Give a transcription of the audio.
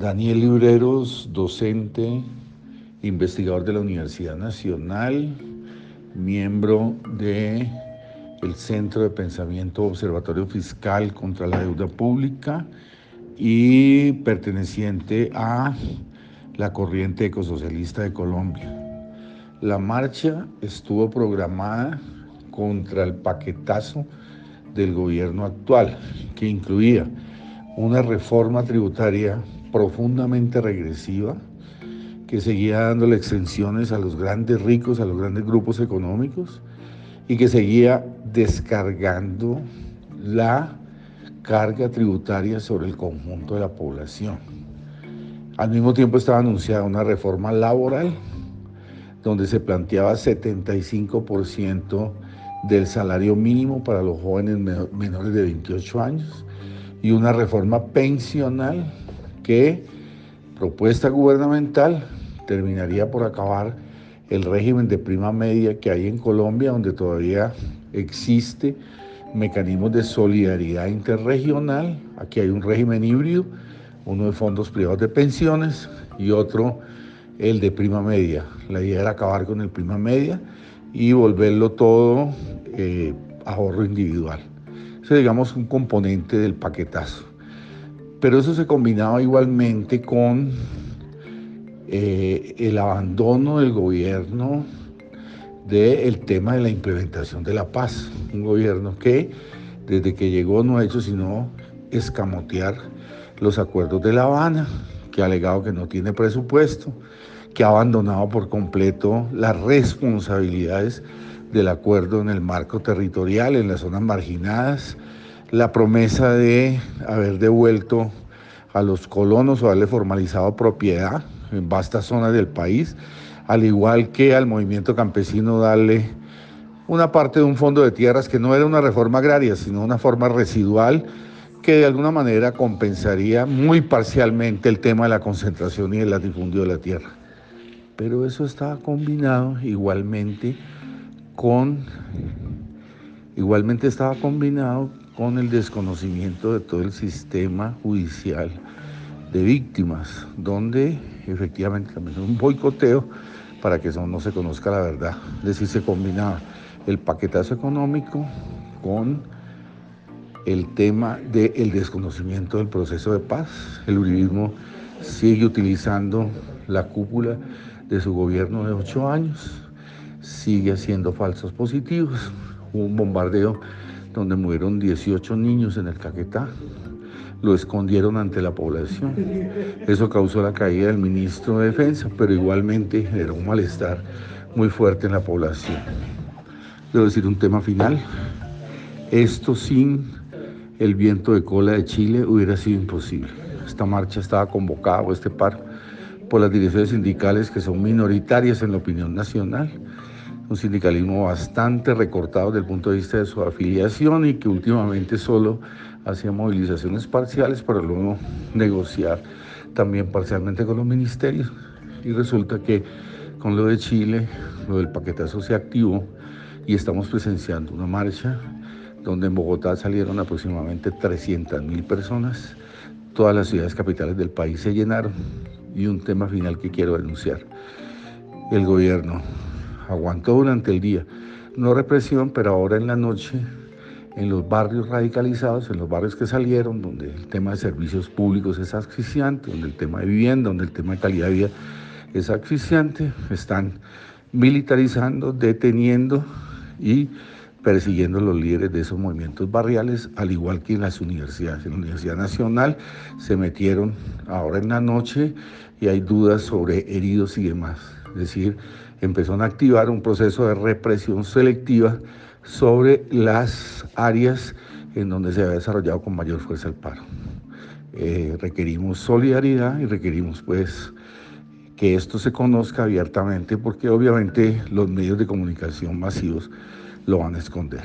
Daniel Libreros, docente, investigador de la Universidad Nacional, miembro de el Centro de Pensamiento Observatorio Fiscal contra la Deuda Pública y perteneciente a la corriente ecosocialista de Colombia. La marcha estuvo programada contra el paquetazo del gobierno actual, que incluía una reforma tributaria profundamente regresiva, que seguía dándole extensiones a los grandes ricos, a los grandes grupos económicos, y que seguía descargando la carga tributaria sobre el conjunto de la población. Al mismo tiempo estaba anunciada una reforma laboral donde se planteaba 75% del salario mínimo para los jóvenes menores de 28 años y una reforma pensional que, propuesta gubernamental, terminaría por acabar el régimen de prima media que hay en Colombia, donde todavía existe mecanismos de solidaridad interregional. Aquí hay un régimen híbrido, uno de fondos privados de pensiones y otro el de prima media. La idea era acabar con el prima media y volverlo todo eh, ahorro individual. Eso digamos un componente del paquetazo. Pero eso se combinaba igualmente con eh, el abandono del gobierno del tema de la implementación de la paz. Un gobierno que desde que llegó no ha hecho sino escamotear los acuerdos de La Habana, que ha alegado que no tiene presupuesto, que ha abandonado por completo las responsabilidades del acuerdo en el marco territorial, en las zonas marginadas, la promesa de haber devuelto a los colonos o haberle formalizado propiedad en vastas zonas del país, al igual que al movimiento campesino darle una parte de un fondo de tierras que no era una reforma agraria, sino una forma residual que de alguna manera compensaría muy parcialmente el tema de la concentración y el latifundio de la tierra. Pero eso estaba combinado igualmente con igualmente estaba combinado con el desconocimiento de todo el sistema judicial de víctimas, donde efectivamente también un boicoteo para que eso no se conozca la verdad. Es decir, se combinaba el paquetazo económico con el tema del desconocimiento del proceso de paz. El uribismo sigue utilizando la cúpula de su gobierno de ocho años, sigue haciendo falsos positivos. Hubo un bombardeo donde murieron 18 niños en el Caquetá. Lo escondieron ante la población. Eso causó la caída del ministro de Defensa, pero igualmente era un malestar muy fuerte en la población. Debo decir un tema final. Esto sin el viento de cola de Chile hubiera sido imposible. Esta marcha estaba convocada, o este paro, por las direcciones sindicales que son minoritarias en la opinión nacional un sindicalismo bastante recortado desde el punto de vista de su afiliación y que últimamente solo hacía movilizaciones parciales para luego negociar también parcialmente con los ministerios. Y resulta que con lo de Chile, lo del paquetazo se activó y estamos presenciando una marcha donde en Bogotá salieron aproximadamente 300 mil personas, todas las ciudades capitales del país se llenaron y un tema final que quiero denunciar. El gobierno aguantó durante el día. No represión, pero ahora en la noche, en los barrios radicalizados, en los barrios que salieron, donde el tema de servicios públicos es asfixiante, donde el tema de vivienda, donde el tema de calidad de vida es asfixiante, están militarizando, deteniendo y persiguiendo los líderes de esos movimientos barriales, al igual que en las universidades. En la Universidad Nacional se metieron ahora en la noche y hay dudas sobre heridos y demás. Es decir, empezaron a activar un proceso de represión selectiva sobre las áreas en donde se había desarrollado con mayor fuerza el paro. Eh, requerimos solidaridad y requerimos pues que esto se conozca abiertamente porque obviamente los medios de comunicación masivos lo van a esconder.